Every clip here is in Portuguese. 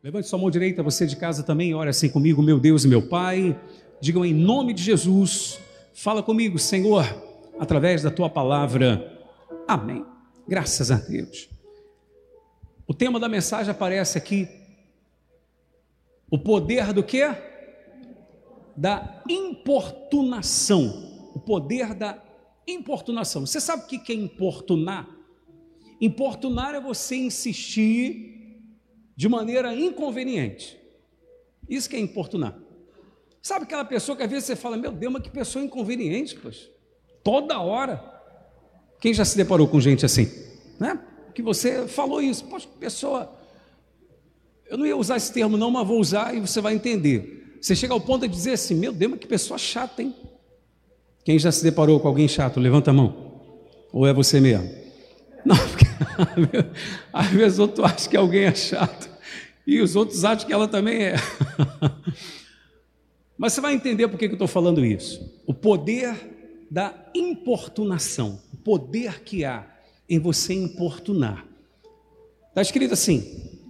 Levante sua mão direita, você de casa também, ore assim comigo, meu Deus e meu Pai. Digam em nome de Jesus, fala comigo, Senhor, através da tua palavra. Amém. Graças a Deus. O tema da mensagem aparece aqui. O poder do quê? Da importunação. O poder da importunação. Você sabe o que é importunar? Importunar é você insistir de maneira inconveniente. Isso que é importunar. Sabe aquela pessoa que às vezes você fala, meu Deus, mas que pessoa inconveniente, pois. Toda hora. Quem já se deparou com gente assim? Né? Que você falou isso. Poxa, pessoa. Eu não ia usar esse termo, não, mas vou usar e você vai entender. Você chega ao ponto de dizer assim: Meu Deus, mas que pessoa chata, hein? Quem já se deparou com alguém chato? Levanta a mão. Ou é você mesmo? Não, porque às vezes outro acha que alguém é chato e os outros acham que ela também é. Mas você vai entender por que eu estou falando isso. O poder da importunação, o poder que há em você importunar. Está escrito assim,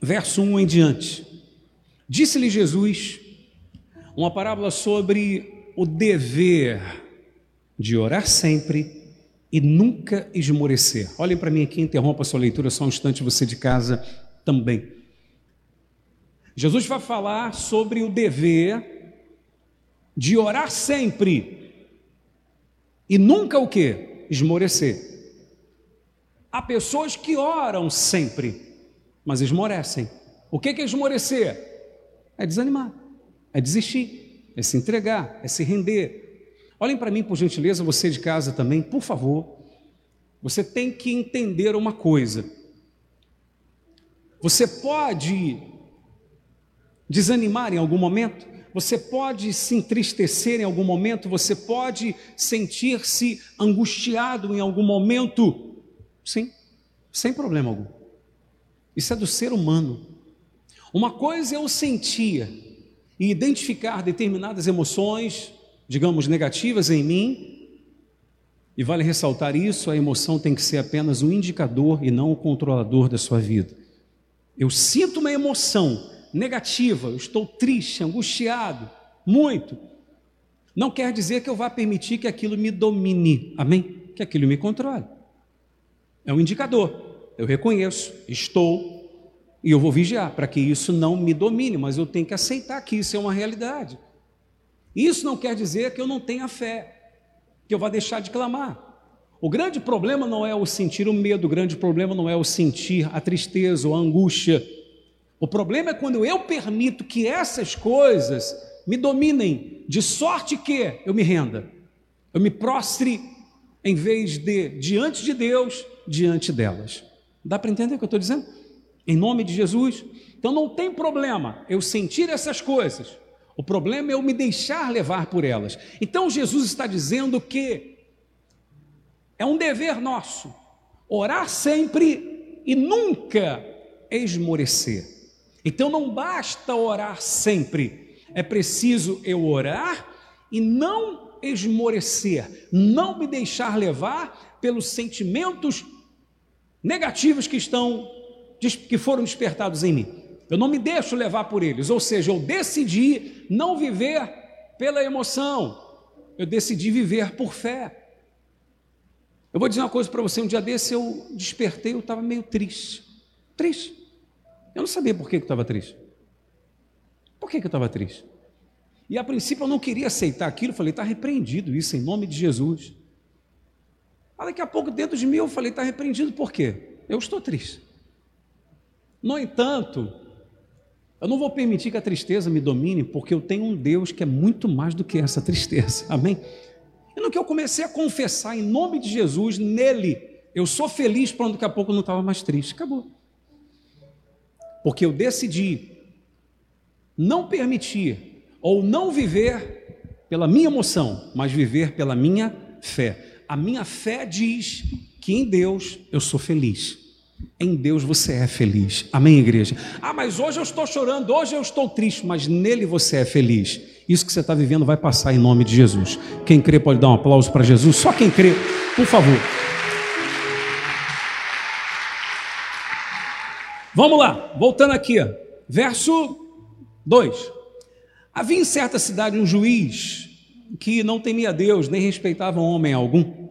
verso 1 em diante. Disse-lhe Jesus uma parábola sobre o dever de orar sempre e nunca esmorecer. Olhem para mim aqui, interrompa a sua leitura só um instante, você de casa também. Jesus vai falar sobre o dever de orar sempre e nunca o que? Esmorecer. Há pessoas que oram sempre, mas esmorecem. O que é esmorecer? É desanimar, é desistir, é se entregar, é se render, Olhem para mim, por gentileza, você de casa também, por favor. Você tem que entender uma coisa. Você pode desanimar em algum momento, você pode se entristecer em algum momento, você pode sentir-se angustiado em algum momento. Sim, sem problema algum. Isso é do ser humano. Uma coisa é eu sentir e identificar determinadas emoções, digamos, negativas em mim, e vale ressaltar isso: a emoção tem que ser apenas um indicador e não o controlador da sua vida. Eu sinto uma emoção negativa, eu estou triste, angustiado, muito. Não quer dizer que eu vá permitir que aquilo me domine, amém? Que aquilo me controle. É um indicador. Eu reconheço, estou, e eu vou vigiar para que isso não me domine, mas eu tenho que aceitar que isso é uma realidade. Isso não quer dizer que eu não tenha fé, que eu vá deixar de clamar. O grande problema não é o sentir o medo, o grande problema não é o sentir a tristeza ou a angústia. O problema é quando eu permito que essas coisas me dominem, de sorte que eu me renda, eu me prostre em vez de diante de Deus, diante delas. Dá para entender o que eu estou dizendo? Em nome de Jesus. Então não tem problema eu sentir essas coisas, o problema é eu me deixar levar por elas. Então Jesus está dizendo que é um dever nosso orar sempre e nunca esmorecer. Então não basta orar sempre, é preciso eu orar e não esmorecer, não me deixar levar pelos sentimentos negativos que estão que foram despertados em mim. Eu não me deixo levar por eles, ou seja, eu decidi não viver pela emoção, eu decidi viver por fé. Eu vou dizer uma coisa para você: um dia desse eu despertei, eu estava meio triste. Triste. Eu não sabia por que eu estava triste. Por que eu estava triste? E a princípio eu não queria aceitar aquilo, falei, está repreendido isso em nome de Jesus. Mas daqui a pouco, dentro de mim, eu falei, está repreendido por quê? Eu estou triste. No entanto, eu não vou permitir que a tristeza me domine, porque eu tenho um Deus que é muito mais do que essa tristeza. Amém? E no que eu comecei a confessar em nome de Jesus, nele, eu sou feliz, pronto, daqui a pouco eu não estava mais triste. Acabou. Porque eu decidi não permitir ou não viver pela minha emoção, mas viver pela minha fé. A minha fé diz que em Deus eu sou feliz. Em Deus você é feliz. Amém, igreja? Ah, mas hoje eu estou chorando, hoje eu estou triste, mas nele você é feliz. Isso que você está vivendo vai passar em nome de Jesus. Quem crê pode dar um aplauso para Jesus. Só quem crê, por favor. Vamos lá, voltando aqui. verso 2. Havia em certa cidade um juiz que não temia Deus, nem respeitava homem algum.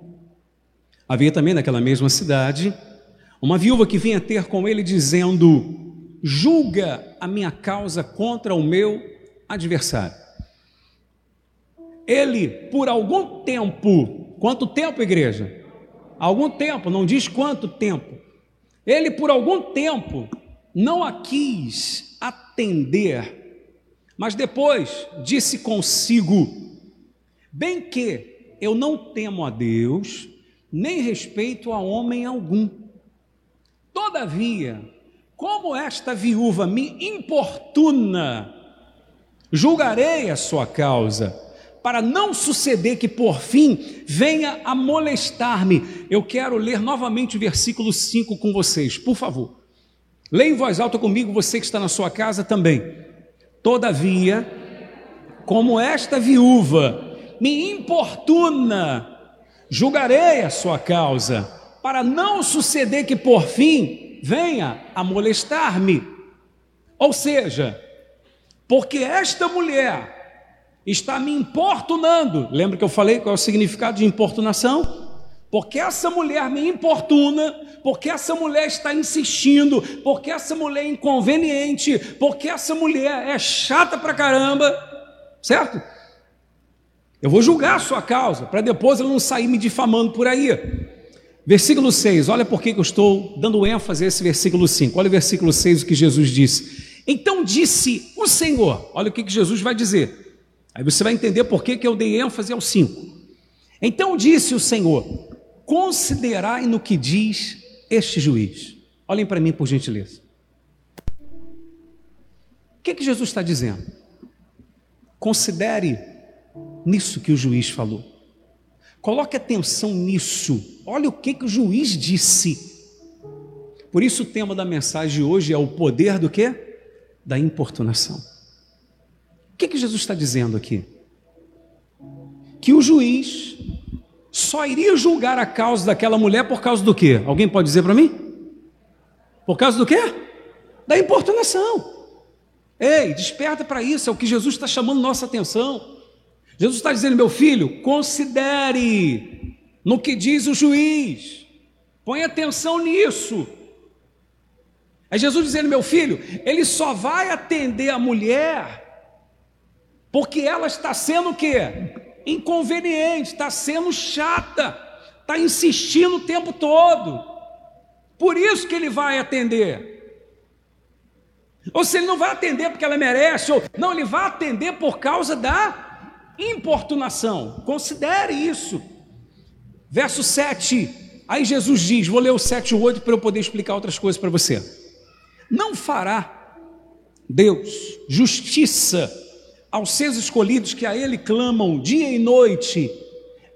Havia também naquela mesma cidade uma viúva que vinha ter com ele dizendo: Julga a minha causa contra o meu adversário. Ele, por algum tempo, quanto tempo, igreja? Algum tempo, não diz quanto tempo. Ele, por algum tempo, não a quis atender, mas depois disse consigo: Bem que eu não temo a Deus, nem respeito a homem algum. Todavia, como esta viúva me importuna, julgarei a sua causa, para não suceder que por fim venha a molestar-me. Eu quero ler novamente o versículo 5 com vocês, por favor. Leia em voz alta comigo, você que está na sua casa também. Todavia, como esta viúva me importuna, julgarei a sua causa, para não suceder que por fim venha a molestar-me. Ou seja, porque esta mulher está me importunando, lembra que eu falei qual é o significado de importunação? Porque essa mulher me importuna, porque essa mulher está insistindo, porque essa mulher é inconveniente, porque essa mulher é chata pra caramba, certo? Eu vou julgar a sua causa, para depois ela não sair me difamando por aí. Versículo 6, olha por que eu estou dando ênfase a esse versículo 5. Olha o versículo 6, o que Jesus disse. Então disse o Senhor, olha o que Jesus vai dizer. Aí você vai entender por que eu dei ênfase ao 5. Então disse o Senhor: considerai no que diz este juiz. Olhem para mim, por gentileza. O que, que Jesus está dizendo? Considere nisso que o juiz falou. Coloque atenção nisso. Olha o que, que o juiz disse. Por isso o tema da mensagem de hoje é o poder do que? Da importunação. O que, que Jesus está dizendo aqui? Que o juiz só iria julgar a causa daquela mulher por causa do quê? Alguém pode dizer para mim? Por causa do quê? Da importunação. Ei, desperta para isso, é o que Jesus está chamando nossa atenção. Jesus está dizendo, meu filho, considere no que diz o juiz, põe atenção nisso. É Jesus dizendo, meu filho, ele só vai atender a mulher porque ela está sendo o quê? Inconveniente, está sendo chata, está insistindo o tempo todo. Por isso que ele vai atender. Ou se ele não vai atender porque ela merece, ou não, ele vai atender por causa da importunação. Considere isso. Verso 7. Aí Jesus diz: Vou ler o 7 e o 8 para eu poder explicar outras coisas para você. Não fará Deus justiça aos seus escolhidos que a Ele clamam dia e noite,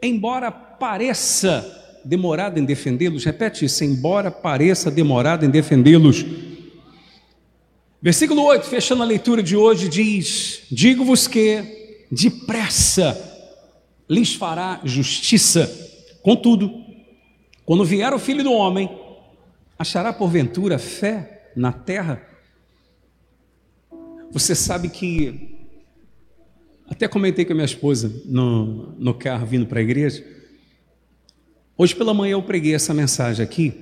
embora pareça demorado em defendê-los. Repete isso: embora pareça demorado em defendê-los. Versículo 8, fechando a leitura de hoje, diz: Digo-vos que depressa lhes fará justiça. Contudo, quando vier o filho do homem, achará porventura fé na terra? Você sabe que, até comentei com a minha esposa no, no carro vindo para a igreja. Hoje pela manhã eu preguei essa mensagem aqui,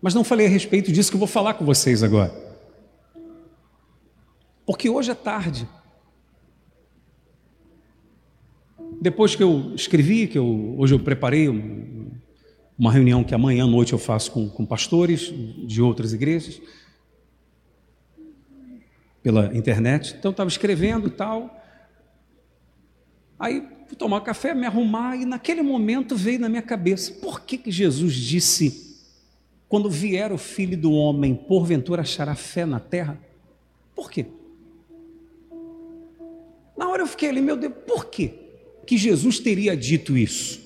mas não falei a respeito disso que eu vou falar com vocês agora. Porque hoje é tarde. Depois que eu escrevi, que eu, hoje eu preparei uma reunião que amanhã à noite eu faço com, com pastores de outras igrejas, pela internet. Então estava escrevendo e tal. Aí fui tomar café, me arrumar, e naquele momento veio na minha cabeça: por que, que Jesus disse, quando vier o filho do homem, porventura achará fé na terra? Por quê? Na hora eu fiquei ali, meu Deus, por quê? que Jesus teria dito isso.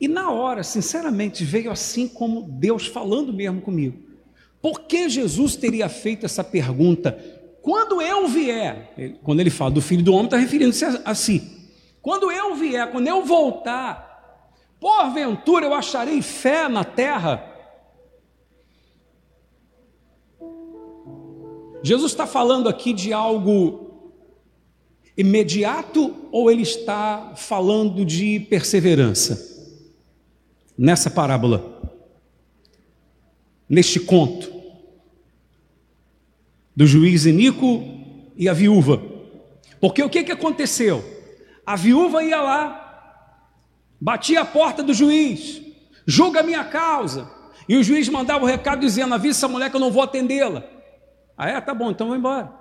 E na hora, sinceramente, veio assim como Deus falando mesmo comigo. Por que Jesus teria feito essa pergunta? Quando eu vier, quando ele fala do filho do homem, está referindo-se a, si. Quando eu vier, quando eu voltar, porventura eu acharei fé na terra? Jesus está falando aqui de algo imediato ou ele está falando de perseverança? Nessa parábola, neste conto, do juiz Inico e a viúva. Porque o que, que aconteceu? A viúva ia lá, batia a porta do juiz, julga a minha causa. E o juiz mandava o recado dizendo: avisa essa mulher que eu não vou atendê-la. Ah, é? Tá bom, então vou embora.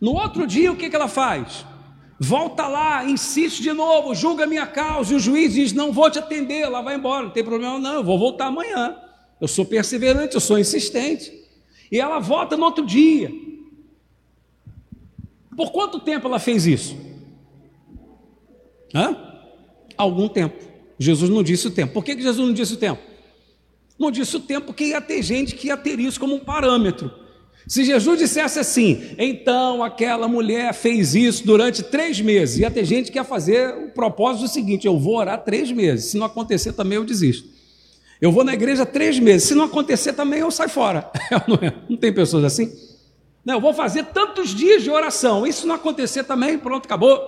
No outro dia, o que, que ela faz? Volta lá, insiste de novo, julga a minha causa. E o juiz diz: Não vou te atender, ela vai embora, não tem problema, não, eu vou voltar amanhã. Eu sou perseverante, eu sou insistente. E ela volta no outro dia. Por quanto tempo ela fez isso? Hã? Algum tempo. Jesus não disse o tempo. Por que Jesus não disse o tempo? Não disse o tempo porque ia ter gente que ia ter isso como um parâmetro. Se Jesus dissesse assim, então aquela mulher fez isso durante três meses, ia ter gente que ia fazer o propósito seguinte: eu vou orar três meses, se não acontecer também eu desisto. Eu vou na igreja três meses, se não acontecer também eu saio fora. Não, tem pessoas assim? Não, eu vou fazer tantos dias de oração, e se não acontecer também, pronto, acabou.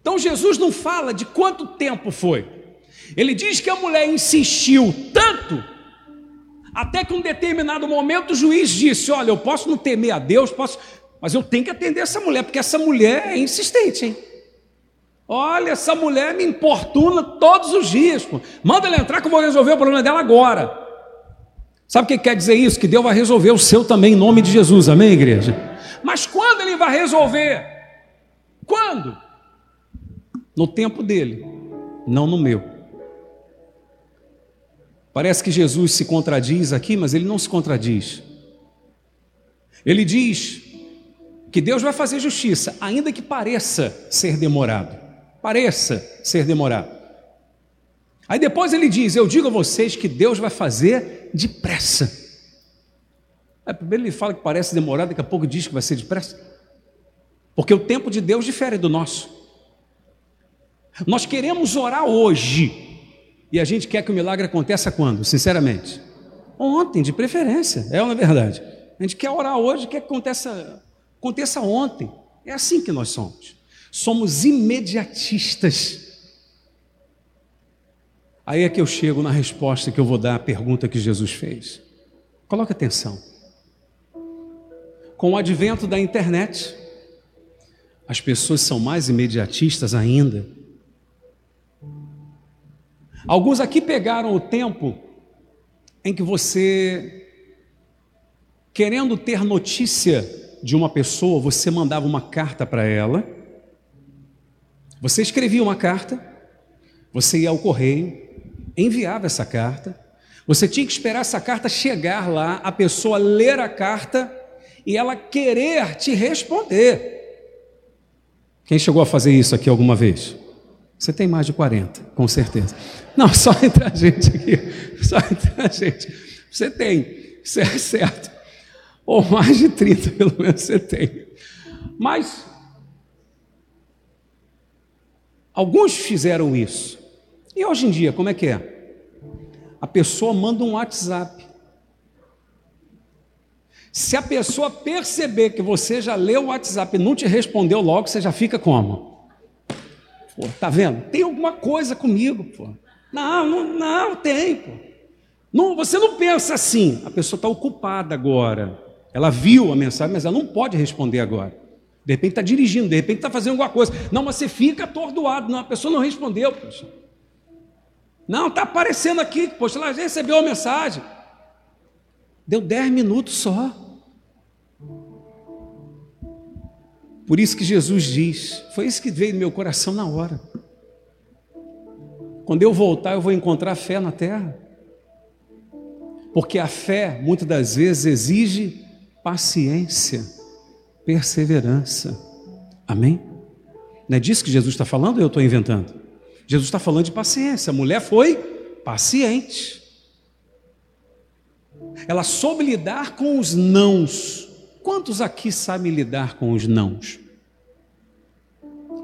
Então Jesus não fala de quanto tempo foi. Ele diz que a mulher insistiu tanto, até que um determinado momento o juiz disse: Olha, eu posso não temer a Deus, posso, mas eu tenho que atender essa mulher, porque essa mulher é insistente, hein? Olha, essa mulher me importuna todos os dias. Pô. Manda ela entrar que eu vou resolver o problema dela agora. Sabe o que quer dizer isso? Que Deus vai resolver o seu também, em nome de Jesus, amém, igreja? Mas quando ele vai resolver? Quando? No tempo dele, não no meu. Parece que Jesus se contradiz aqui, mas ele não se contradiz. Ele diz que Deus vai fazer justiça, ainda que pareça ser demorado. Pareça ser demorado. Aí depois ele diz: Eu digo a vocês que Deus vai fazer depressa. Aí primeiro ele fala que parece demorado, daqui a pouco diz que vai ser depressa. Porque o tempo de Deus difere do nosso. Nós queremos orar hoje. E a gente quer que o milagre aconteça quando? Sinceramente. Ontem, de preferência. É uma verdade. A gente quer orar hoje, quer que aconteça, aconteça ontem. É assim que nós somos. Somos imediatistas. Aí é que eu chego na resposta que eu vou dar à pergunta que Jesus fez. Coloque atenção. Com o advento da internet, as pessoas são mais imediatistas ainda. Alguns aqui pegaram o tempo em que você, querendo ter notícia de uma pessoa, você mandava uma carta para ela, você escrevia uma carta, você ia ao correio, enviava essa carta, você tinha que esperar essa carta chegar lá, a pessoa ler a carta e ela querer te responder. Quem chegou a fazer isso aqui alguma vez? Você tem mais de 40, com certeza. Não, só entre a gente aqui. Só entre a gente. Você tem, é certo. Ou mais de 30, pelo menos você tem. Mas alguns fizeram isso. E hoje em dia, como é que é? A pessoa manda um WhatsApp. Se a pessoa perceber que você já leu o WhatsApp e não te respondeu logo, você já fica como? Pô, tá vendo? Tem alguma coisa comigo, pô. Não, não, não tem, pô. Não, você não pensa assim. A pessoa está ocupada agora. Ela viu a mensagem, mas ela não pode responder agora. De repente está dirigindo, de repente está fazendo alguma coisa. Não, mas você fica atordoado. Não, a pessoa não respondeu, poxa. Não, está aparecendo aqui, poxa, ela já recebeu a mensagem. Deu dez minutos só. Por isso que Jesus diz: foi isso que veio no meu coração na hora. Quando eu voltar, eu vou encontrar fé na terra. Porque a fé, muitas das vezes, exige paciência, perseverança. Amém? Não é disso que Jesus está falando ou eu estou inventando? Jesus está falando de paciência. A mulher foi paciente. Ela soube lidar com os nãos. Quantos aqui sabem lidar com os nãos?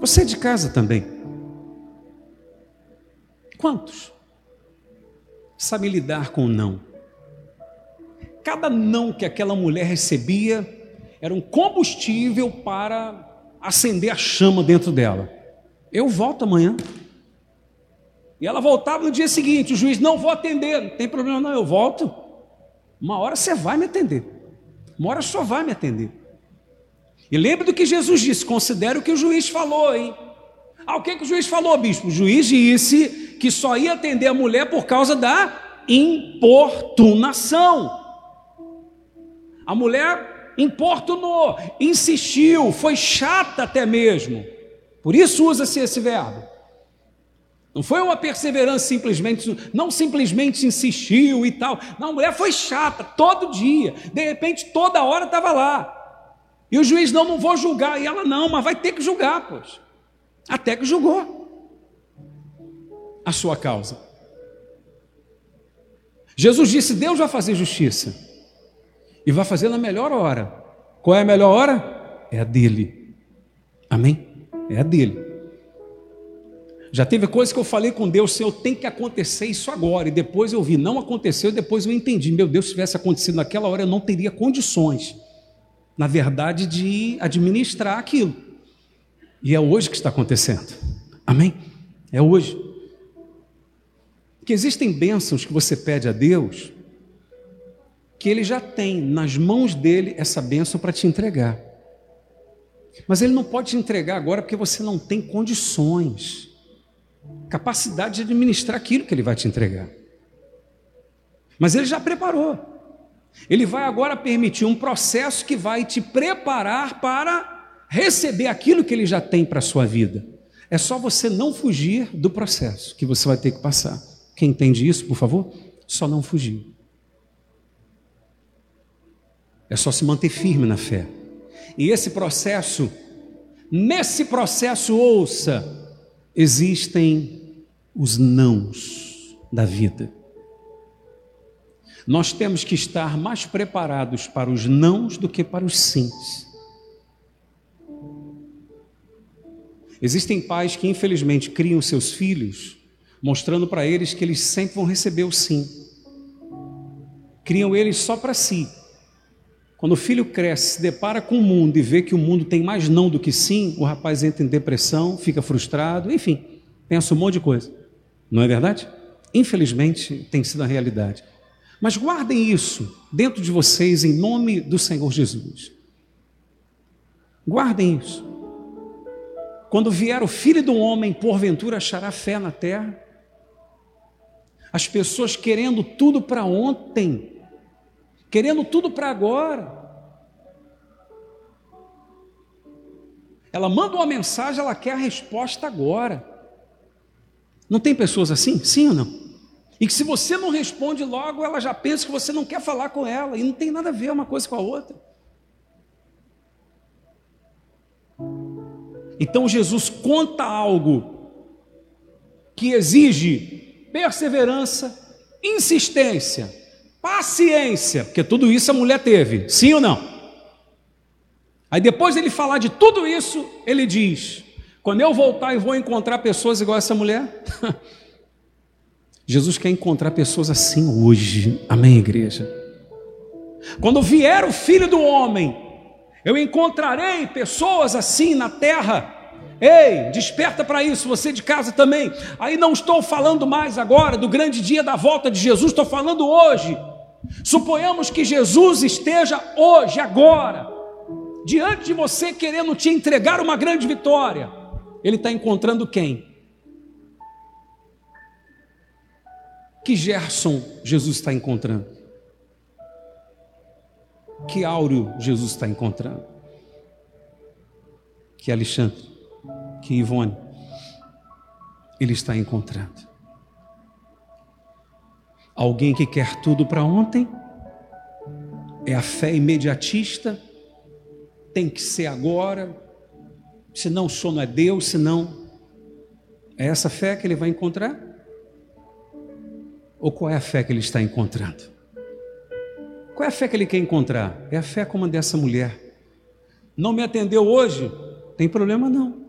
Você é de casa também. Quantos? Sabe lidar com o não? Cada não que aquela mulher recebia era um combustível para acender a chama dentro dela. Eu volto amanhã. E ela voltava no dia seguinte, o juiz, não vou atender, não tem problema não, eu volto. Uma hora você vai me atender. Uma hora só vai me atender. E lembre do que Jesus disse, considere o que o juiz falou, hein? Ah, o que, que o juiz falou, bispo? O juiz disse que só ia atender a mulher por causa da importunação. A mulher importunou, insistiu, foi chata até mesmo. Por isso usa-se esse verbo. Não foi uma perseverança simplesmente, não simplesmente insistiu e tal. Não, a mulher foi chata todo dia. De repente, toda hora estava lá. E o juiz, não, não vou julgar. E ela, não, mas vai ter que julgar, pois. Até que julgou a sua causa. Jesus disse: Deus vai fazer justiça. E vai fazer na melhor hora. Qual é a melhor hora? É a dele. Amém? É a dele. Já teve coisa que eu falei com Deus, Senhor, tem que acontecer isso agora. E depois eu vi, não aconteceu, e depois eu entendi. Meu Deus, se tivesse acontecido naquela hora, eu não teria condições, na verdade, de administrar aquilo. E é hoje que está acontecendo. Amém? É hoje. Que existem bênçãos que você pede a Deus, que Ele já tem nas mãos dele essa bênção para te entregar. Mas Ele não pode te entregar agora porque você não tem condições capacidade de administrar aquilo que ele vai te entregar. Mas ele já preparou. Ele vai agora permitir um processo que vai te preparar para receber aquilo que ele já tem para a sua vida. É só você não fugir do processo que você vai ter que passar. Quem entende isso, por favor? Só não fugir. É só se manter firme na fé. E esse processo, nesse processo, ouça, existem os nãos da vida. Nós temos que estar mais preparados para os nãos do que para os sims. Existem pais que infelizmente criam seus filhos mostrando para eles que eles sempre vão receber o sim. Criam eles só para si. Quando o filho cresce, se depara com o mundo e vê que o mundo tem mais não do que sim, o rapaz entra em depressão, fica frustrado, enfim, pensa um monte de coisa. Não é verdade? Infelizmente, tem sido a realidade. Mas guardem isso dentro de vocês em nome do Senhor Jesus. Guardem isso. Quando vier o filho do homem, porventura achará fé na terra. As pessoas querendo tudo para ontem, querendo tudo para agora. Ela manda uma mensagem, ela quer a resposta agora. Não tem pessoas assim? Sim ou não? E que se você não responde logo, ela já pensa que você não quer falar com ela, e não tem nada a ver uma coisa com a outra. Então Jesus conta algo que exige perseverança, insistência, paciência, porque tudo isso a mulher teve, sim ou não? Aí depois ele falar de tudo isso, ele diz: quando eu voltar e vou encontrar pessoas igual essa mulher, Jesus quer encontrar pessoas assim hoje, amém, igreja? Quando vier o filho do homem, eu encontrarei pessoas assim na terra. Ei, desperta para isso, você de casa também. Aí não estou falando mais agora do grande dia da volta de Jesus, estou falando hoje. Suponhamos que Jesus esteja hoje, agora, diante de você, querendo te entregar uma grande vitória. Ele está encontrando quem? Que Gerson Jesus está encontrando? Que Áureo Jesus está encontrando? Que Alexandre? Que Ivone? Ele está encontrando alguém que quer tudo para ontem, é a fé imediatista, tem que ser agora, senão o sono é Deus, senão é essa fé que ele vai encontrar? Ou qual é a fé que ele está encontrando? Qual é a fé que ele quer encontrar? É a fé como a dessa mulher. Não me atendeu hoje? Tem problema não.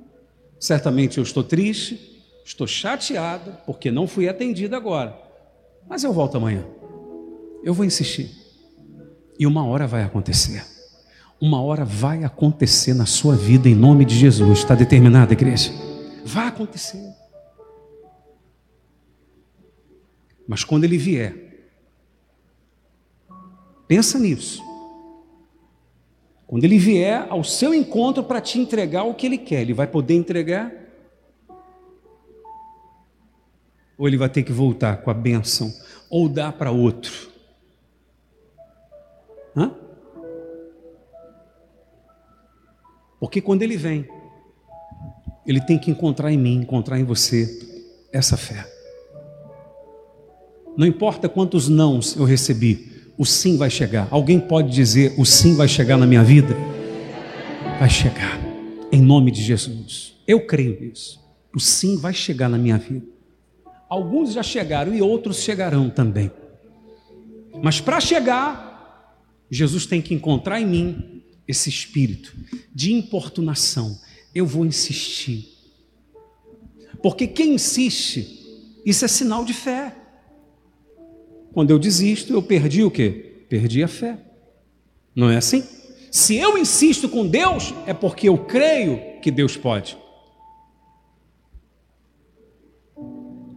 Certamente eu estou triste, estou chateado porque não fui atendida agora. Mas eu volto amanhã. Eu vou insistir. E uma hora vai acontecer. Uma hora vai acontecer na sua vida em nome de Jesus. Está determinada, igreja? Vai acontecer. Mas quando ele vier, pensa nisso. Quando ele vier ao seu encontro para te entregar o que ele quer, ele vai poder entregar? Ou ele vai ter que voltar com a bênção, ou dar para outro? Hã? Porque quando ele vem, ele tem que encontrar em mim, encontrar em você essa fé. Não importa quantos nãos eu recebi, o sim vai chegar. Alguém pode dizer: o sim vai chegar na minha vida? Vai chegar, em nome de Jesus. Eu creio nisso. O sim vai chegar na minha vida. Alguns já chegaram e outros chegarão também. Mas para chegar, Jesus tem que encontrar em mim esse espírito de importunação. Eu vou insistir. Porque quem insiste, isso é sinal de fé. Quando eu desisto, eu perdi o quê? Perdi a fé. Não é assim? Se eu insisto com Deus, é porque eu creio que Deus pode.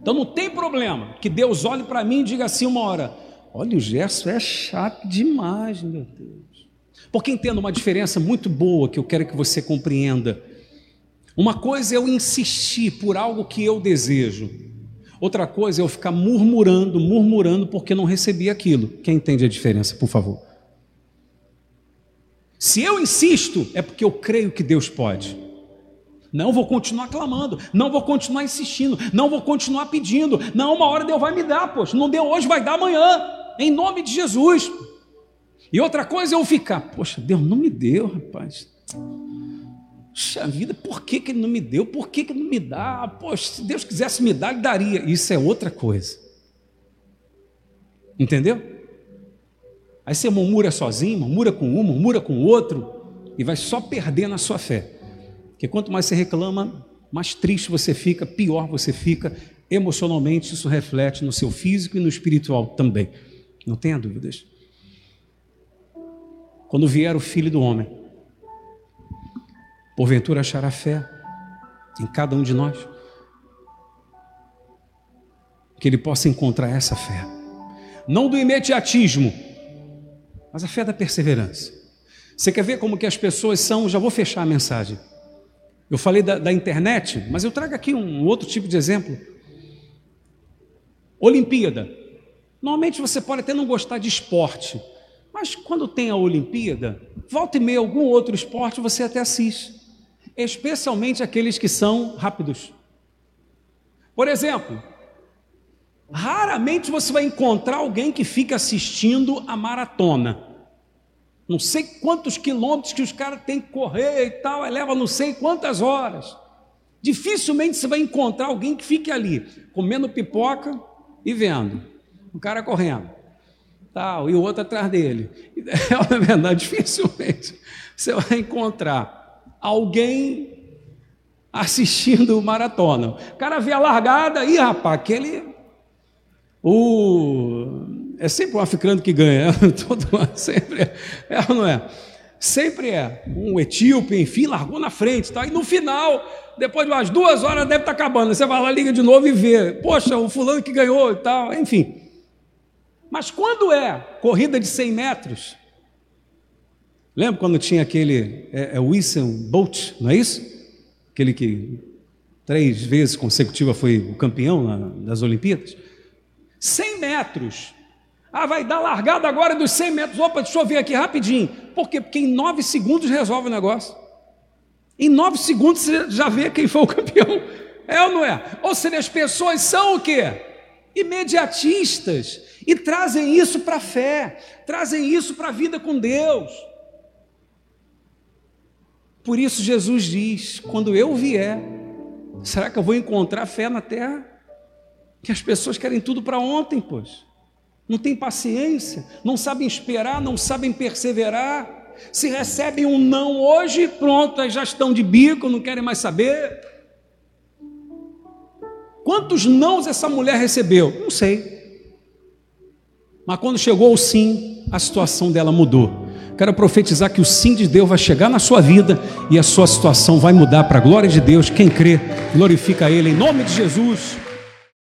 Então não tem problema que Deus olhe para mim e diga assim uma hora: olha, o Gerson é chato demais, meu Deus. Porque entenda uma diferença muito boa que eu quero que você compreenda. Uma coisa é eu insistir por algo que eu desejo, Outra coisa é eu ficar murmurando, murmurando porque não recebi aquilo. Quem entende a diferença, por favor? Se eu insisto, é porque eu creio que Deus pode. Não vou continuar clamando, não vou continuar insistindo, não vou continuar pedindo. Não, uma hora Deus vai me dar, poxa, não deu hoje, vai dar amanhã, em nome de Jesus. E outra coisa é eu ficar, poxa, Deus não me deu, rapaz. Puxa vida, por que, que ele não me deu? Por que, que ele não me dá? Poxa, se Deus quisesse me dar, ele daria. Isso é outra coisa. Entendeu? Aí você murmura sozinho, murmura com um, murmura com outro, e vai só perdendo a sua fé. Porque quanto mais você reclama, mais triste você fica, pior você fica. Emocionalmente, isso reflete no seu físico e no espiritual também. Não tenha dúvidas. Quando vier o filho do homem, porventura achará fé em cada um de nós. Que ele possa encontrar essa fé, não do imediatismo, mas a fé da perseverança. Você quer ver como que as pessoas são? Já vou fechar a mensagem. Eu falei da, da internet, mas eu trago aqui um outro tipo de exemplo. Olimpíada. Normalmente você pode até não gostar de esporte, mas quando tem a Olimpíada, volta e meia algum outro esporte você até assiste especialmente aqueles que são rápidos. Por exemplo, raramente você vai encontrar alguém que fica assistindo a maratona. Não sei quantos quilômetros que os caras têm que correr e tal, leva não sei quantas horas. Dificilmente você vai encontrar alguém que fique ali, comendo pipoca e vendo. O cara correndo, tal, e o outro atrás dele. É verdade, dificilmente você vai encontrar alguém assistindo o maratona. O cara vê a largada, e rapaz, aquele. O, é sempre o africano que ganha, todo sempre é, é ou não é? Sempre é. Um etíope, enfim, largou na frente, tá? e no final, depois de umas duas horas, deve estar tá acabando. Você vai lá, liga de novo e vê. Poxa, o fulano que ganhou e tal, enfim. Mas quando é corrida de 100 metros, Lembra quando tinha aquele é, é Wilson Bolt, não é isso? Aquele que três vezes consecutiva foi o campeão na, das Olimpíadas? 100 metros. Ah, vai dar largada agora dos 100 metros. Opa, deixa eu ver aqui rapidinho. Por quê? Porque em nove segundos resolve o negócio. Em nove segundos você já vê quem foi o campeão. É ou não é? Ou seja, as pessoas são o quê? Imediatistas. E trazem isso para a fé, trazem isso para a vida com Deus. Por isso Jesus diz: quando eu vier, será que eu vou encontrar fé na terra? Que as pessoas querem tudo para ontem, pois. Não tem paciência, não sabem esperar, não sabem perseverar. Se recebem um não hoje, pronto, já estão de bico, não querem mais saber. Quantos nãos essa mulher recebeu? Não sei. Mas quando chegou o sim, a situação dela mudou. Quero profetizar que o sim de Deus vai chegar na sua vida e a sua situação vai mudar para a glória de Deus. Quem crê, glorifica Ele em nome de Jesus.